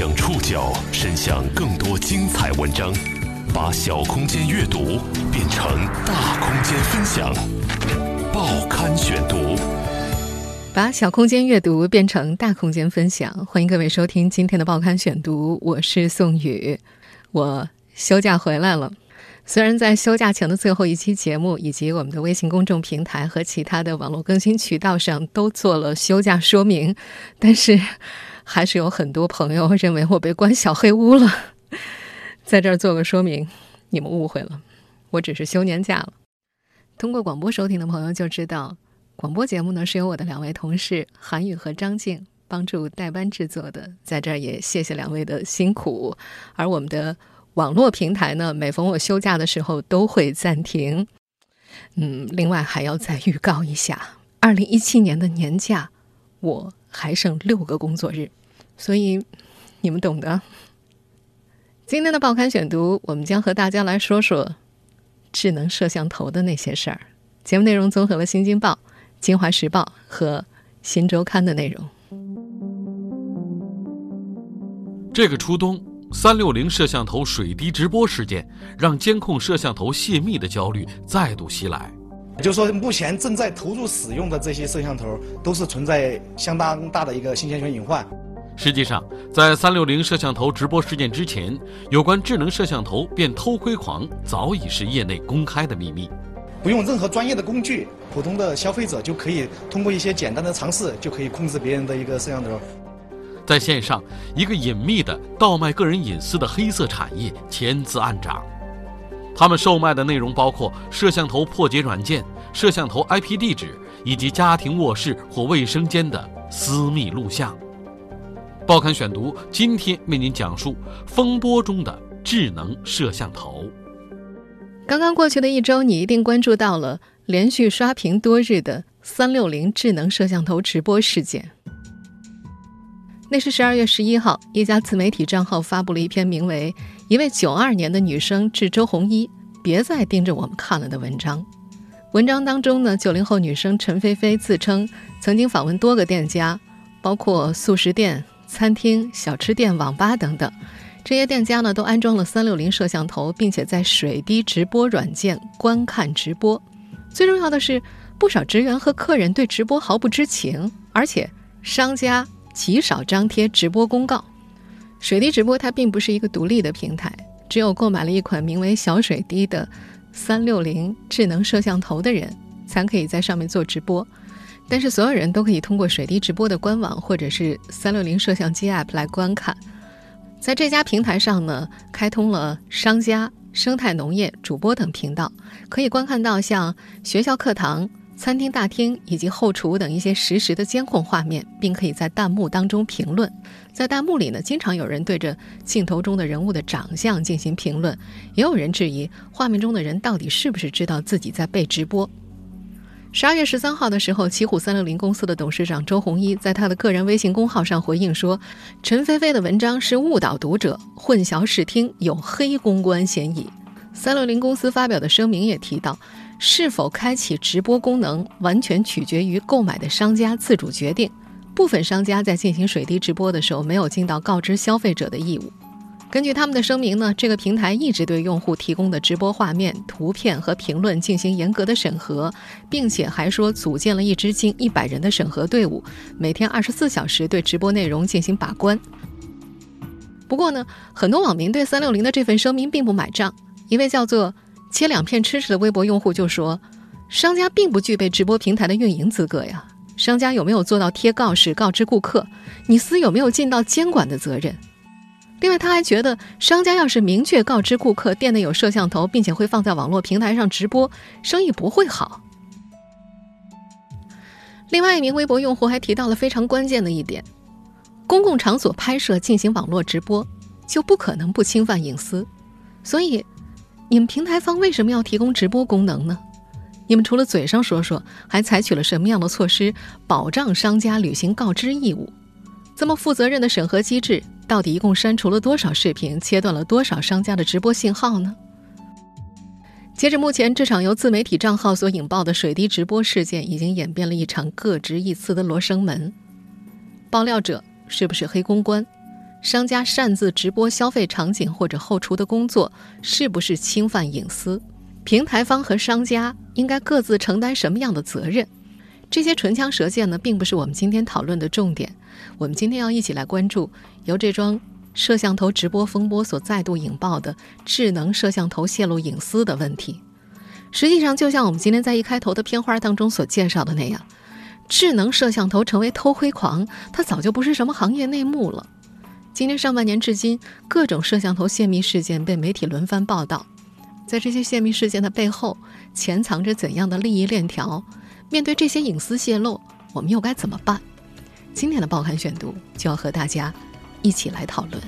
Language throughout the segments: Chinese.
将触角伸向更多精彩文章，把小空间阅读变成大空间分享。报刊选读，把小空间阅读变成大空间分享。欢迎各位收听今天的报刊选读，我是宋宇。我休假回来了。虽然在休假前的最后一期节目，以及我们的微信公众平台和其他的网络更新渠道上都做了休假说明，但是还是有很多朋友认为我被关小黑屋了。在这儿做个说明，你们误会了，我只是休年假了。通过广播收听的朋友就知道，广播节目呢是由我的两位同事韩宇和张静帮助代班制作的，在这儿也谢谢两位的辛苦。而我们的。网络平台呢，每逢我休假的时候都会暂停。嗯，另外还要再预告一下，二零一七年的年假我还剩六个工作日，所以你们懂的。今天的报刊选读，我们将和大家来说说智能摄像头的那些事儿。节目内容综合了《新京报》《京华时报》和《新周刊》的内容。这个初冬。三六零摄像头水滴直播事件，让监控摄像头泄密的焦虑再度袭来。也就是说，目前正在投入使用的这些摄像头，都是存在相当大的一个信息安全隐患。实际上，在三六零摄像头直播事件之前，有关智能摄像头变偷窥狂早已是业内公开的秘密。不用任何专业的工具，普通的消费者就可以通过一些简单的尝试，就可以控制别人的一个摄像头。在线上，一个隐秘的倒卖个人隐私的黑色产业千滋暗长。他们售卖的内容包括摄像头破解软件、摄像头 IP 地址以及家庭卧室或卫生间的私密录像。报刊选读今天为您讲述风波中的智能摄像头。刚刚过去的一周，你一定关注到了连续刷屏多日的三六零智能摄像头直播事件。那是十二月十一号，一家自媒体账号发布了一篇名为《一位九二年的女生致周鸿祎，别再盯着我们看了》的文章。文章当中呢，九零后女生陈菲菲自称曾经访问多个店家，包括素食店、餐厅、小吃店、网吧等等。这些店家呢，都安装了三六零摄像头，并且在水滴直播软件观看直播。最重要的是，不少职员和客人对直播毫不知情，而且商家。极少张贴直播公告，水滴直播它并不是一个独立的平台，只有购买了一款名为“小水滴”的三六零智能摄像头的人才可以在上面做直播。但是所有人都可以通过水滴直播的官网或者是三六零摄像机 App 来观看。在这家平台上呢，开通了商家、生态农业、主播等频道，可以观看到像学校课堂。餐厅大厅以及后厨等一些实时的监控画面，并可以在弹幕当中评论。在弹幕里呢，经常有人对着镜头中的人物的长相进行评论，也有人质疑画面中的人到底是不是知道自己在被直播。十二月十三号的时候，奇虎三六零公司的董事长周鸿祎在他的个人微信公号上回应说：“陈菲菲的文章是误导读者、混淆视听，有黑公关嫌疑。”三六零公司发表的声明也提到。是否开启直播功能，完全取决于购买的商家自主决定。部分商家在进行水滴直播的时候，没有尽到告知消费者的义务。根据他们的声明呢，这个平台一直对用户提供的直播画面、图片和评论进行严格的审核，并且还说组建了一支近一百人的审核队伍，每天二十四小时对直播内容进行把关。不过呢，很多网民对三六零的这份声明并不买账。一位叫做。切两片吃吃的微博用户就说：“商家并不具备直播平台的运营资格呀，商家有没有做到贴告示告知顾客？你司有没有尽到监管的责任？”另外，他还觉得，商家要是明确告知顾客店内有摄像头，并且会放在网络平台上直播，生意不会好。另外一名微博用户还提到了非常关键的一点：公共场所拍摄进行网络直播，就不可能不侵犯隐私，所以。你们平台方为什么要提供直播功能呢？你们除了嘴上说说，还采取了什么样的措施保障商家履行告知义务？这么负责任的审核机制，到底一共删除了多少视频，切断了多少商家的直播信号呢？截至目前，这场由自媒体账号所引爆的水滴直播事件，已经演变了一场各执一词的罗生门。爆料者是不是黑公关？商家擅自直播消费场景或者后厨的工作是不是侵犯隐私？平台方和商家应该各自承担什么样的责任？这些唇枪舌剑呢，并不是我们今天讨论的重点。我们今天要一起来关注由这桩摄像头直播风波所再度引爆的智能摄像头泄露隐私的问题。实际上，就像我们今天在一开头的片花当中所介绍的那样，智能摄像头成为偷窥狂，它早就不是什么行业内幕了。今年上半年至今，各种摄像头泄密事件被媒体轮番报道。在这些泄密事件的背后，潜藏着怎样的利益链条？面对这些隐私泄露，我们又该怎么办？今天的报刊选读就要和大家一起来讨论。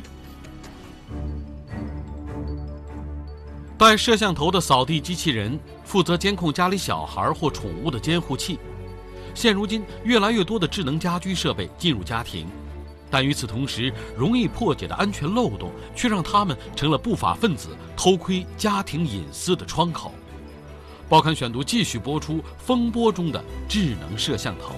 带摄像头的扫地机器人，负责监控家里小孩或宠物的监护器。现如今，越来越多的智能家居设备进入家庭。但与此同时，容易破解的安全漏洞却让他们成了不法分子偷窥家庭隐私的窗口。报刊选读继续播出风波中的智能摄像头。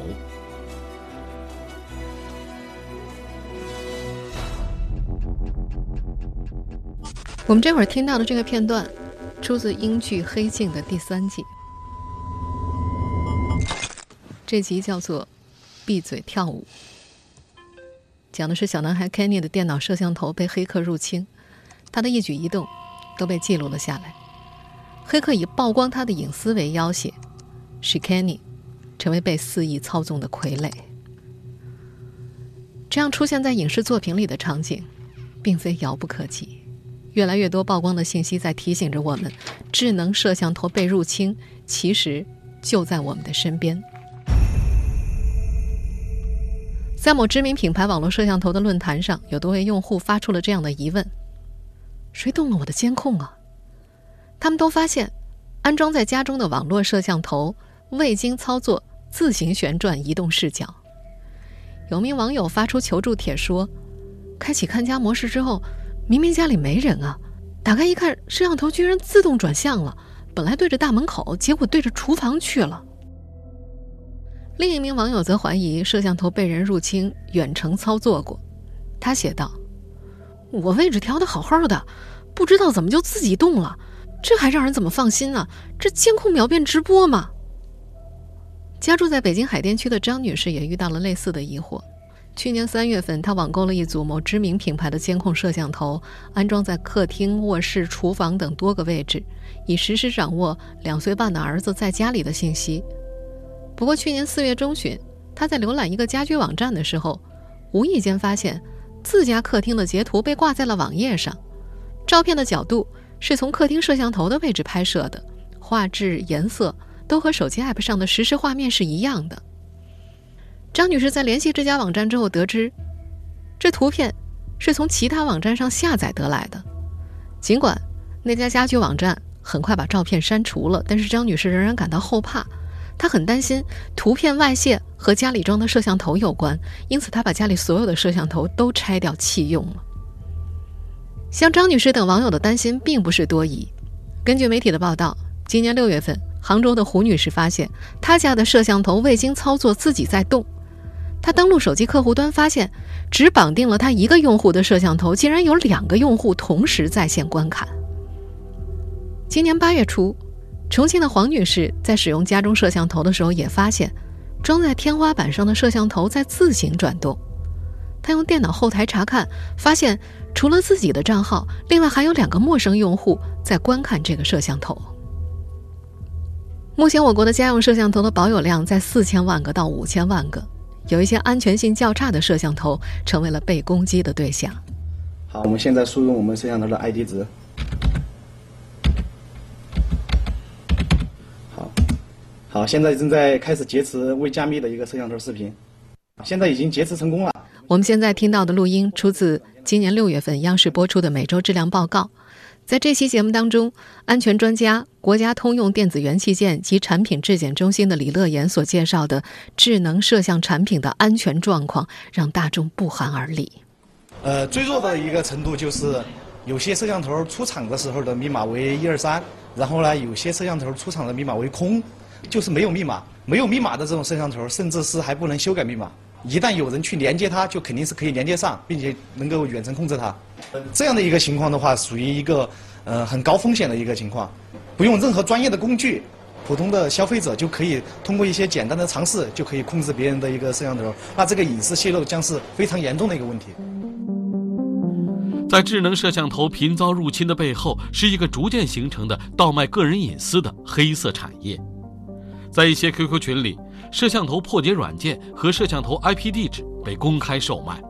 我们这会儿听到的这个片段，出自英剧《黑镜》的第三季，这集叫做《闭嘴跳舞》。讲的是小男孩 Kenny 的电脑摄像头被黑客入侵，他的一举一动都被记录了下来。黑客以曝光他的隐私为要挟，使 Kenny 成为被肆意操纵的傀儡。这样出现在影视作品里的场景，并非遥不可及。越来越多曝光的信息在提醒着我们：智能摄像头被入侵，其实就在我们的身边。在某知名品牌网络摄像头的论坛上，有多位用户发出了这样的疑问：“谁动了我的监控啊？”他们都发现，安装在家中的网络摄像头未经操作自行旋转移动视角。有名网友发出求助帖说：“开启看家模式之后，明明家里没人啊，打开一看，摄像头居然自动转向了，本来对着大门口，结果对着厨房去了。”另一名网友则怀疑摄像头被人入侵远程操作过，他写道：“我位置调的好好的，不知道怎么就自己动了，这还让人怎么放心呢？这监控秒变直播吗？”家住在北京海淀区的张女士也遇到了类似的疑惑。去年三月份，她网购了一组某知名品牌的监控摄像头，安装在客厅、卧室、厨房等多个位置，以实时掌握两岁半的儿子在家里的信息。不过，去年四月中旬，他在浏览一个家居网站的时候，无意间发现自家客厅的截图被挂在了网页上。照片的角度是从客厅摄像头的位置拍摄的，画质、颜色都和手机 App 上的实时画面是一样的。张女士在联系这家网站之后得知，这图片是从其他网站上下载得来的。尽管那家家居网站很快把照片删除了，但是张女士仍然感到后怕。她很担心图片外泄和家里装的摄像头有关，因此她把家里所有的摄像头都拆掉弃用了。像张女士等网友的担心并不是多疑。根据媒体的报道，今年六月份，杭州的胡女士发现她家的摄像头未经操作自己在动。他登录手机客户端，发现只绑定了他一个用户的摄像头，竟然有两个用户同时在线观看。今年八月初。重庆的黄女士在使用家中摄像头的时候，也发现装在天花板上的摄像头在自行转动。她用电脑后台查看，发现除了自己的账号，另外还有两个陌生用户在观看这个摄像头。目前，我国的家用摄像头的保有量在四千万个到五千万个，有一些安全性较差的摄像头成为了被攻击的对象。好，我们现在输入我们摄像头的 ID 值。好，好现在正在开始劫持未加密的一个摄像头视频，现在已经劫持成功了。我们现在听到的录音出自今年六月份央视播出的每周质量报告。在这期节目当中，安全专家、国家通用电子元器件及产品质检中心的李乐言所介绍的智能摄像产品的安全状况，让大众不寒而栗。呃，最弱的一个程度就是，有些摄像头出厂的时候的密码为一二三，然后呢，有些摄像头出厂的密码为空。就是没有密码，没有密码的这种摄像头，甚至是还不能修改密码。一旦有人去连接它，就肯定是可以连接上，并且能够远程控制它。这样的一个情况的话，属于一个呃很高风险的一个情况，不用任何专业的工具，普通的消费者就可以通过一些简单的尝试就可以控制别人的一个摄像头，那这个隐私泄露将是非常严重的一个问题。在智能摄像头频遭入侵的背后，是一个逐渐形成的盗卖个人隐私的黑色产业。在一些 QQ 群里，摄像头破解软件和摄像头 IP 地址被公开售卖。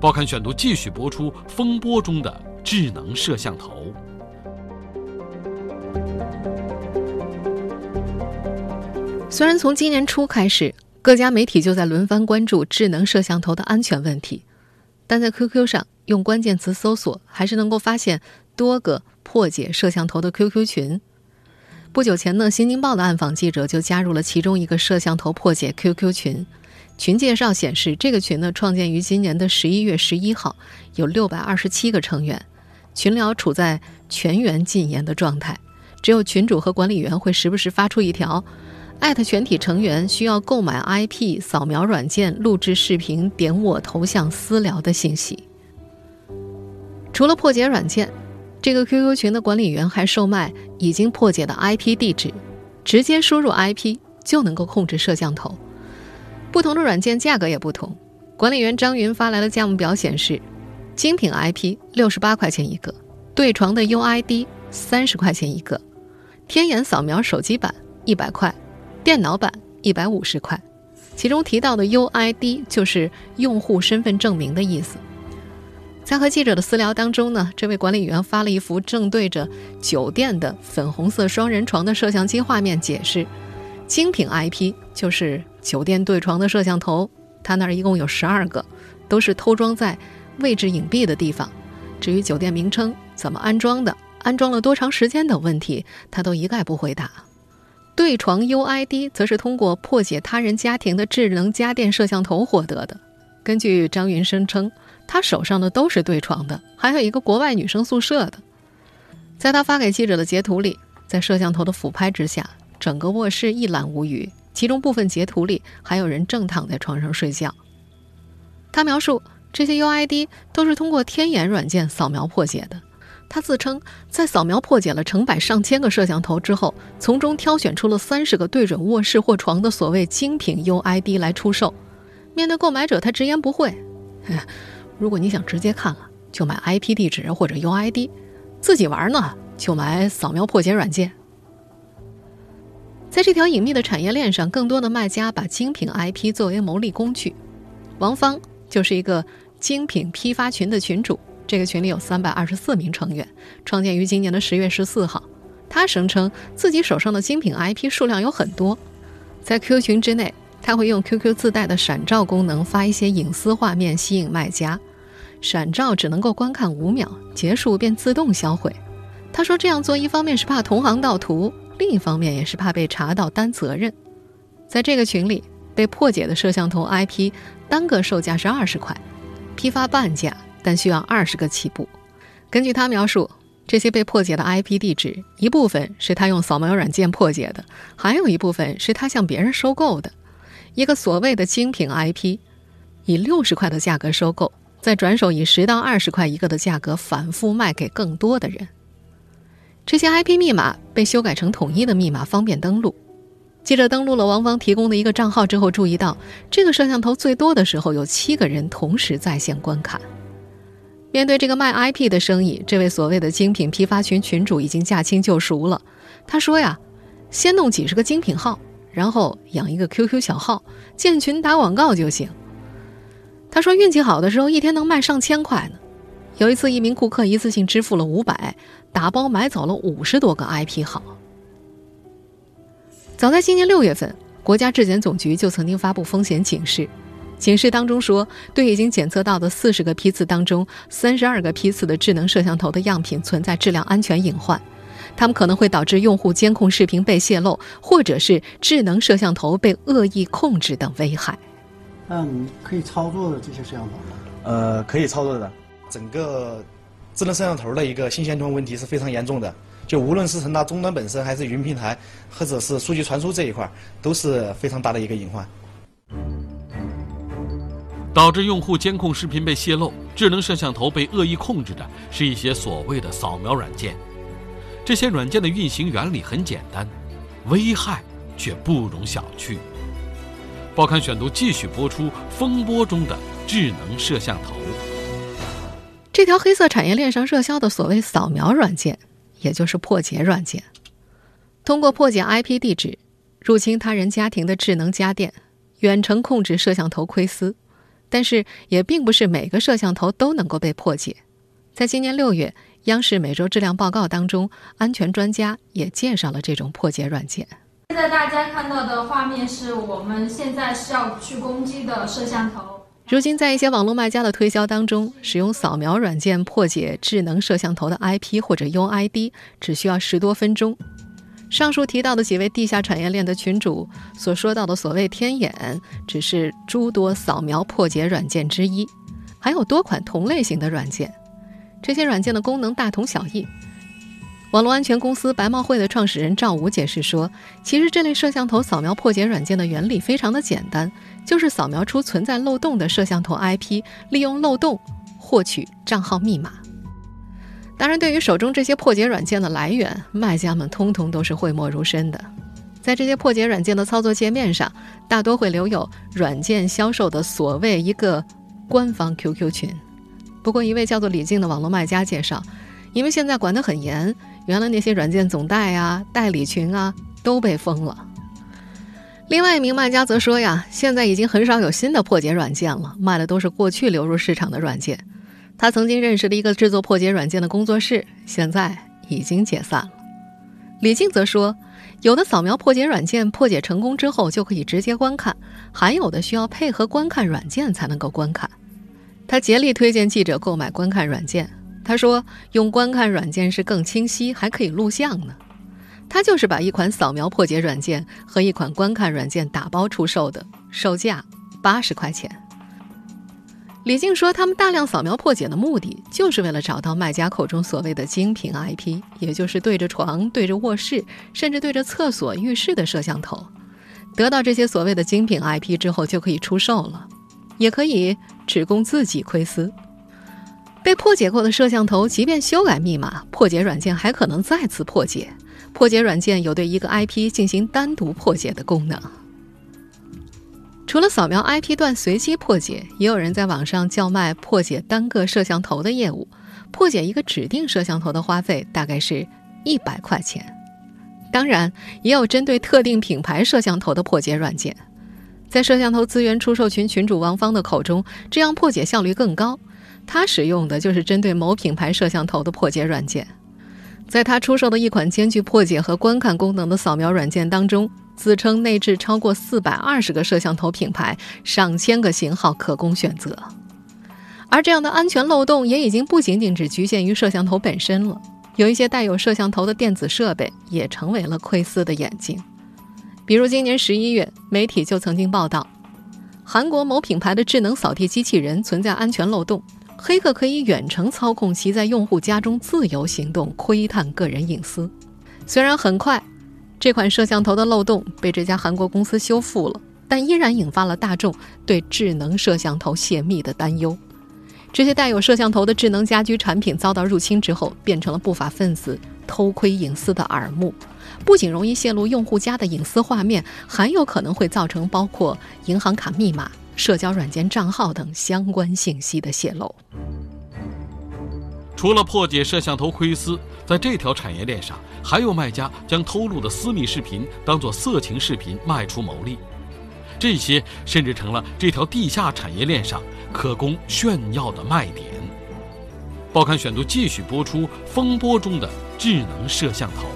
报刊选读继续播出风波中的智能摄像头。虽然从今年初开始，各家媒体就在轮番关注智能摄像头的安全问题，但在 QQ 上用关键词搜索，还是能够发现多个破解摄像头的 QQ 群。不久前呢，《新京报》的暗访记者就加入了其中一个摄像头破解 QQ 群。群介绍显示，这个群呢创建于今年的十一月十一号，有六百二十七个成员，群聊处在全员禁言的状态，只有群主和管理员会时不时发出一条。艾特全体成员需要购买 IP 扫描软件、录制视频、点我头像私聊的信息。除了破解软件，这个 QQ 群的管理员还售卖已经破解的 IP 地址，直接输入 IP 就能够控制摄像头。不同的软件价格也不同。管理员张云发来的价目表显示，精品 IP 六十八块钱一个，对床的 UID 三十块钱一个，天眼扫描手机版一百块。电脑版一百五十块，其中提到的 UID 就是用户身份证明的意思。在和记者的私聊当中呢，这位管理员发了一幅正对着酒店的粉红色双人床的摄像机画面，解释：精品 IP 就是酒店对床的摄像头，他那儿一共有十二个，都是偷装在位置隐蔽的地方。至于酒店名称、怎么安装的、安装了多长时间等问题，他都一概不回答。对床 UID 则是通过破解他人家庭的智能家电摄像头获得的。根据张云声称，他手上的都是对床的，还有一个国外女生宿舍的。在他发给记者的截图里，在摄像头的俯拍之下，整个卧室一览无余，其中部分截图里还有人正躺在床上睡觉。他描述这些 UID 都是通过天眼软件扫描破解的。他自称在扫描破解了成百上千个摄像头之后，从中挑选出了三十个对准卧室或床的所谓精品 UID 来出售。面对购买者，他直言不讳：“如果你想直接看啊，就买 IP 地址或者 UID；自己玩呢，就买扫描破解软件。”在这条隐秘的产业链上，更多的卖家把精品 IP 作为牟利工具。王芳就是一个精品批发群的群主。这个群里有三百二十四名成员，创建于今年的十月十四号。他声称自己手上的精品 IP 数量有很多，在 Q 群之内，他会用 QQ 自带的闪照功能发一些隐私画面吸引卖家。闪照只能够观看五秒，结束便自动销毁。他说这样做一方面是怕同行盗图，另一方面也是怕被查到担责任。在这个群里，被破解的摄像头 IP 单个售价是二十块，批发半价。但需要二十个起步。根据他描述，这些被破解的 IP 地址，一部分是他用扫描软件破解的，还有一部分是他向别人收购的。一个所谓的精品 IP，以六十块的价格收购，再转手以十到二十块一个的价格反复卖给更多的人。这些 IP 密码被修改成统一的密码，方便登录。记者登录了王芳提供的一个账号之后，注意到这个摄像头最多的时候有七个人同时在线观看。面对这个卖 IP 的生意，这位所谓的精品批发群群主已经驾轻就熟了。他说呀，先弄几十个精品号，然后养一个 QQ 小号，建群打广告就行。他说运气好的时候一天能卖上千块呢。有一次，一名顾客一次性支付了五百，打包买走了五十多个 IP 号。早在今年六月份，国家质检总局就曾经发布风险警示。警示当中说，对已经检测到的四十个批次当中，三十二个批次的智能摄像头的样品存在质量安全隐患，它们可能会导致用户监控视频被泄露，或者是智能摄像头被恶意控制等危害。嗯，可以操作的这些摄像头吗？呃，可以操作的。整个智能摄像头的一个信息安全问题是非常严重的，就无论是从它终端本身，还是云平台，或者是数据传输这一块，都是非常大的一个隐患。导致用户监控视频被泄露、智能摄像头被恶意控制的是一些所谓的扫描软件。这些软件的运行原理很简单，危害却不容小觑。报刊选读继续播出风波中的智能摄像头。这条黑色产业链上热销的所谓扫描软件，也就是破解软件，通过破解 IP 地址，入侵他人家庭的智能家电，远程控制摄像头窥私。但是，也并不是每个摄像头都能够被破解。在今年六月，央视每周质量报告当中，安全专家也介绍了这种破解软件。现在大家看到的画面是我们现在是要去攻击的摄像头。如今，在一些网络卖家的推销当中，使用扫描软件破解智能摄像头的 IP 或者 UID，只需要十多分钟。上述提到的几位地下产业链的群主所说到的所谓“天眼”，只是诸多扫描破解软件之一，还有多款同类型的软件。这些软件的功能大同小异。网络安全公司白帽会的创始人赵武解释说：“其实这类摄像头扫描破解软件的原理非常的简单，就是扫描出存在漏洞的摄像头 IP，利用漏洞获取账号密码。当然，对于手中这些破解软件的来源，卖家们通通都是讳莫如深的。在这些破解软件的操作界面上，大多会留有软件销售的所谓一个官方 QQ 群。不过，一位叫做李静的网络卖家介绍，因为现在管得很严。”原来那些软件总代啊、代理群啊都被封了。另外一名卖家则说呀，现在已经很少有新的破解软件了，卖的都是过去流入市场的软件。他曾经认识的一个制作破解软件的工作室，现在已经解散了。李静则说，有的扫描破解软件破解成功之后就可以直接观看，还有的需要配合观看软件才能够观看。他竭力推荐记者购买观看软件。他说：“用观看软件是更清晰，还可以录像呢。”他就是把一款扫描破解软件和一款观看软件打包出售的，售价八十块钱。李静说：“他们大量扫描破解的目的，就是为了找到卖家口中所谓的精品 IP，也就是对着床、对着卧室，甚至对着厕所、浴室的摄像头。得到这些所谓的精品 IP 之后，就可以出售了，也可以只供自己窥私。”被破解过的摄像头，即便修改密码，破解软件还可能再次破解。破解软件有对一个 IP 进行单独破解的功能。除了扫描 IP 段随机破解，也有人在网上叫卖破解单个摄像头的业务。破解一个指定摄像头的花费大概是一百块钱。当然，也有针对特定品牌摄像头的破解软件。在摄像头资源出售群群主王芳的口中，这样破解效率更高。他使用的就是针对某品牌摄像头的破解软件，在他出售的一款兼具破解和观看功能的扫描软件当中，自称内置超过四百二十个摄像头品牌，上千个型号可供选择。而这样的安全漏洞也已经不仅仅只局限于摄像头本身了，有一些带有摄像头的电子设备也成为了窥私的眼睛。比如今年十一月，媒体就曾经报道，韩国某品牌的智能扫地机器人存在安全漏洞。黑客可以远程操控其在用户家中自由行动，窥探个人隐私。虽然很快，这款摄像头的漏洞被这家韩国公司修复了，但依然引发了大众对智能摄像头泄密的担忧。这些带有摄像头的智能家居产品遭到入侵之后，变成了不法分子偷窥隐私的耳目。不仅容易泄露用户家的隐私画面，还有可能会造成包括银行卡密码。社交软件账号等相关信息的泄露。除了破解摄像头窥私，在这条产业链上，还有卖家将偷录的私密视频当作色情视频卖出牟利，这些甚至成了这条地下产业链上可供炫耀的卖点。报刊选读继续播出风波中的智能摄像头。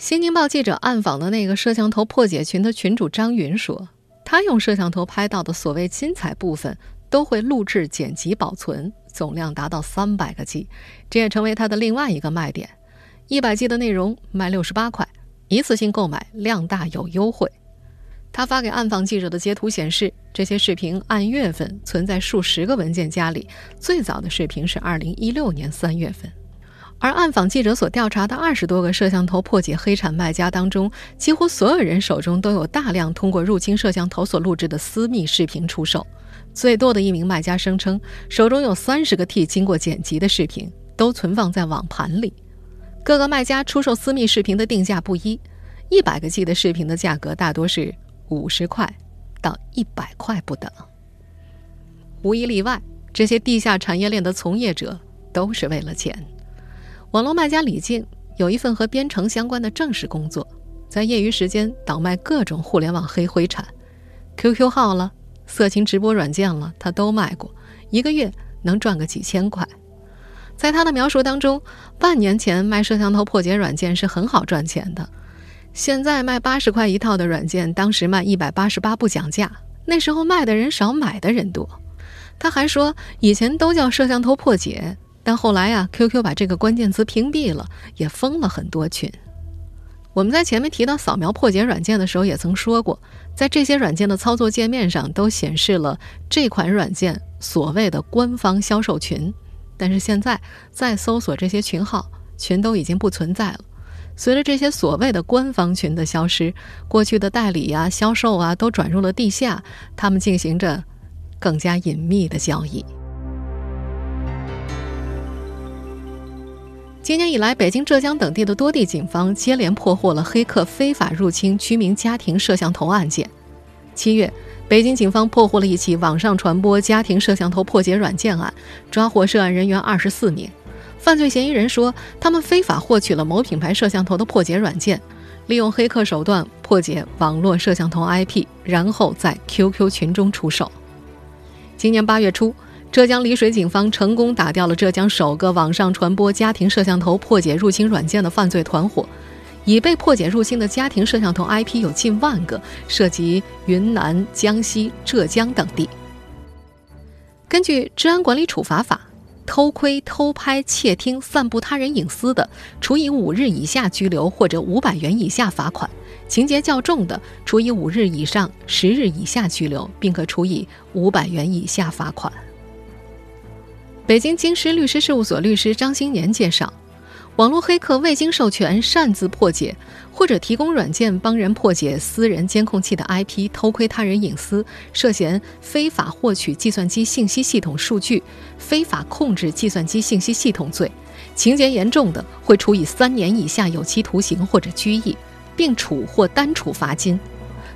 新京报记者暗访的那个摄像头破解群的群主张云说：“他用摄像头拍到的所谓精彩部分，都会录制、剪辑、保存，总量达到三百个 G，这也成为他的另外一个卖点。一百 G 的内容卖六十八块，一次性购买量大有优惠。他发给暗访记者的截图显示，这些视频按月份存在数十个文件夹里，最早的视频是二零一六年三月份。”而暗访记者所调查的二十多个摄像头破解黑产卖家当中，几乎所有人手中都有大量通过入侵摄像头所录制的私密视频出售。最多的一名卖家声称，手中有三十个 T 经过剪辑的视频，都存放在网盘里。各个卖家出售私密视频的定价不一，一百个 G 的视频的价格大多是五十块到一百块不等。无一例外，这些地下产业链的从业者都是为了钱。网络卖家李静有一份和编程相关的正式工作，在业余时间倒卖各种互联网黑灰产，QQ 号了、色情直播软件了，他都卖过，一个月能赚个几千块。在他的描述当中，半年前卖摄像头破解软件是很好赚钱的，现在卖八十块一套的软件，当时卖一百八十八不讲价，那时候卖的人少，买的人多。他还说，以前都叫摄像头破解。但后来呀，QQ 把这个关键词屏蔽了，也封了很多群。我们在前面提到扫描破解软件的时候，也曾说过，在这些软件的操作界面上都显示了这款软件所谓的官方销售群。但是现在再搜索这些群号，群都已经不存在了。随着这些所谓的官方群的消失，过去的代理呀、销售啊都转入了地下，他们进行着更加隐秘的交易。今年以来，北京、浙江等地的多地警方接连破获了黑客非法入侵居民家庭摄像头案件。七月，北京警方破获了一起网上传播家庭摄像头破解软件案，抓获涉案人员二十四名。犯罪嫌疑人说，他们非法获取了某品牌摄像头的破解软件，利用黑客手段破解网络摄像头 IP，然后在 QQ 群中出售。今年八月初。浙江丽水警方成功打掉了浙江首个网上传播家庭摄像头破解入侵软件的犯罪团伙，已被破解入侵的家庭摄像头 IP 有近万个，涉及云南、江西、浙江等地。根据《治安管理处罚法》，偷窥、偷拍、窃听、散布他人隐私的，处以五日以下拘留或者五百元以下罚款；情节较重的，处以五日以上十日以下拘留，并可处以五百元以下罚款。北京京师律师事务所律师张新年介绍，网络黑客未经授权擅自破解或者提供软件帮人破解私人监控器的 IP，偷窥他人隐私，涉嫌非法获取计算机信息系统数据、非法控制计算机信息系统罪，情节严重的会处以三年以下有期徒刑或者拘役，并处或单处罚金。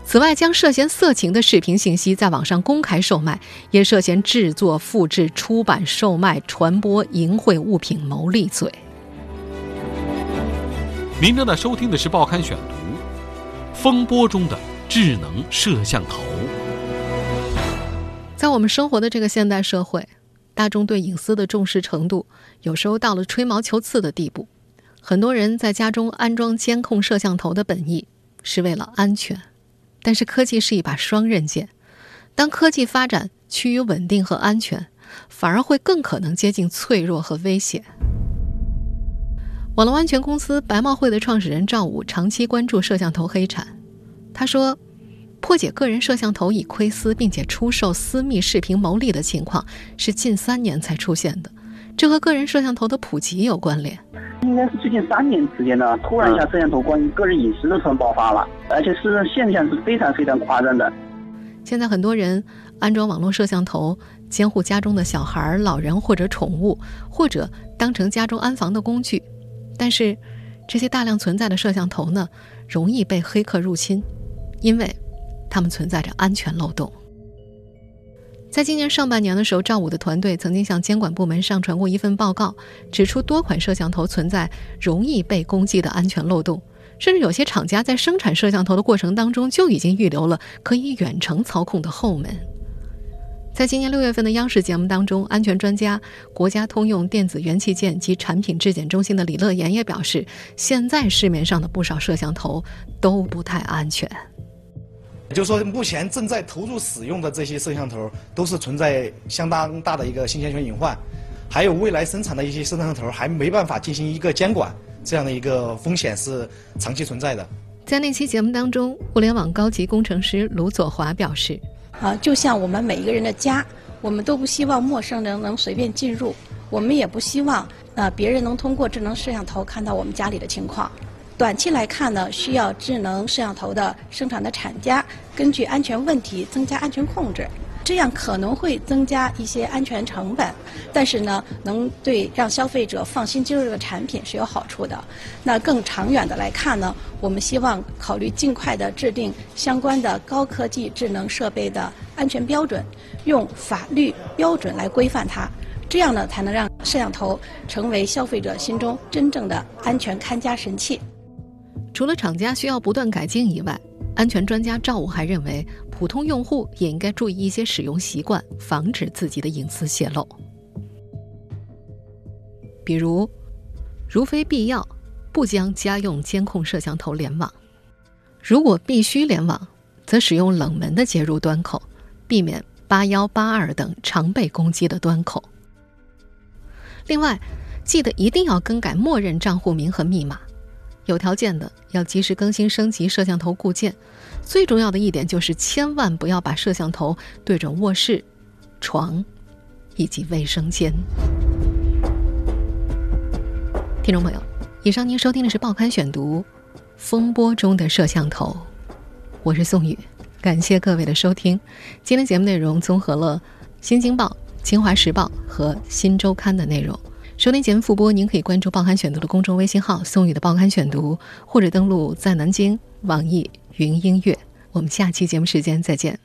此外，将涉嫌色情的视频信息在网上公开售卖，也涉嫌制作、复制、出版、售卖、传播淫秽物品牟利罪。您正在收听的是《报刊选读》，风波中的智能摄像头。在我们生活的这个现代社会，大众对隐私的重视程度，有时候到了吹毛求疵的地步。很多人在家中安装监控摄像头的本意，是为了安全。但是科技是一把双刃剑，当科技发展趋于稳定和安全，反而会更可能接近脆弱和危险。网络安全公司白帽会的创始人赵武长期关注摄像头黑产，他说，破解个人摄像头以窥私并且出售私密视频牟利的情况是近三年才出现的，这和个人摄像头的普及有关联。应该是最近三年时间呢，突然一下，摄像头关于个人隐私的突然爆发了，而且是现象是非常非常夸张的。现在很多人安装网络摄像头监护家中的小孩、老人或者宠物，或者当成家中安防的工具。但是，这些大量存在的摄像头呢，容易被黑客入侵，因为它们存在着安全漏洞。在今年上半年的时候，赵武的团队曾经向监管部门上传过一份报告，指出多款摄像头存在容易被攻击的安全漏洞，甚至有些厂家在生产摄像头的过程当中就已经预留了可以远程操控的后门。在今年六月份的央视节目当中，安全专家、国家通用电子元器件及产品质检中心的李乐言也表示，现在市面上的不少摄像头都不太安全。就是说，目前正在投入使用的这些摄像头，都是存在相当大的一个信息安全隐患，还有未来生产的一些摄像头还没办法进行一个监管，这样的一个风险是长期存在的。在那期节目当中，互联网高级工程师卢佐华表示：“啊，就像我们每一个人的家，我们都不希望陌生人能随便进入，我们也不希望呃别人能通过智能摄像头看到我们家里的情况。短期来看呢，需要智能摄像头的生产的厂家根据安全问题增加安全控制。这样可能会增加一些安全成本，但是呢，能对让消费者放心接受这个产品是有好处的。那更长远的来看呢，我们希望考虑尽快的制定相关的高科技智能设备的安全标准，用法律标准来规范它。这样呢，才能让摄像头成为消费者心中真正的安全看家神器。除了厂家需要不断改进以外，安全专家赵武还认为，普通用户也应该注意一些使用习惯，防止自己的隐私泄露。比如，如非必要，不将家用监控摄像头联网；如果必须联网，则使用冷门的接入端口，避免八幺八二等常被攻击的端口。另外，记得一定要更改默认账户名和密码。有条件的要及时更新升级摄像头固件，最重要的一点就是千万不要把摄像头对准卧室、床以及卫生间。听众朋友，以上您收听的是《报刊选读》，风波中的摄像头，我是宋宇，感谢各位的收听。今天节目内容综合了《新京报》、《清华时报》和《新周刊》的内容。收听节目复播，您可以关注《报刊选读》的公众微信号“宋雨的报刊选读”，或者登录在南京网易云音乐。我们下期节目时间再见。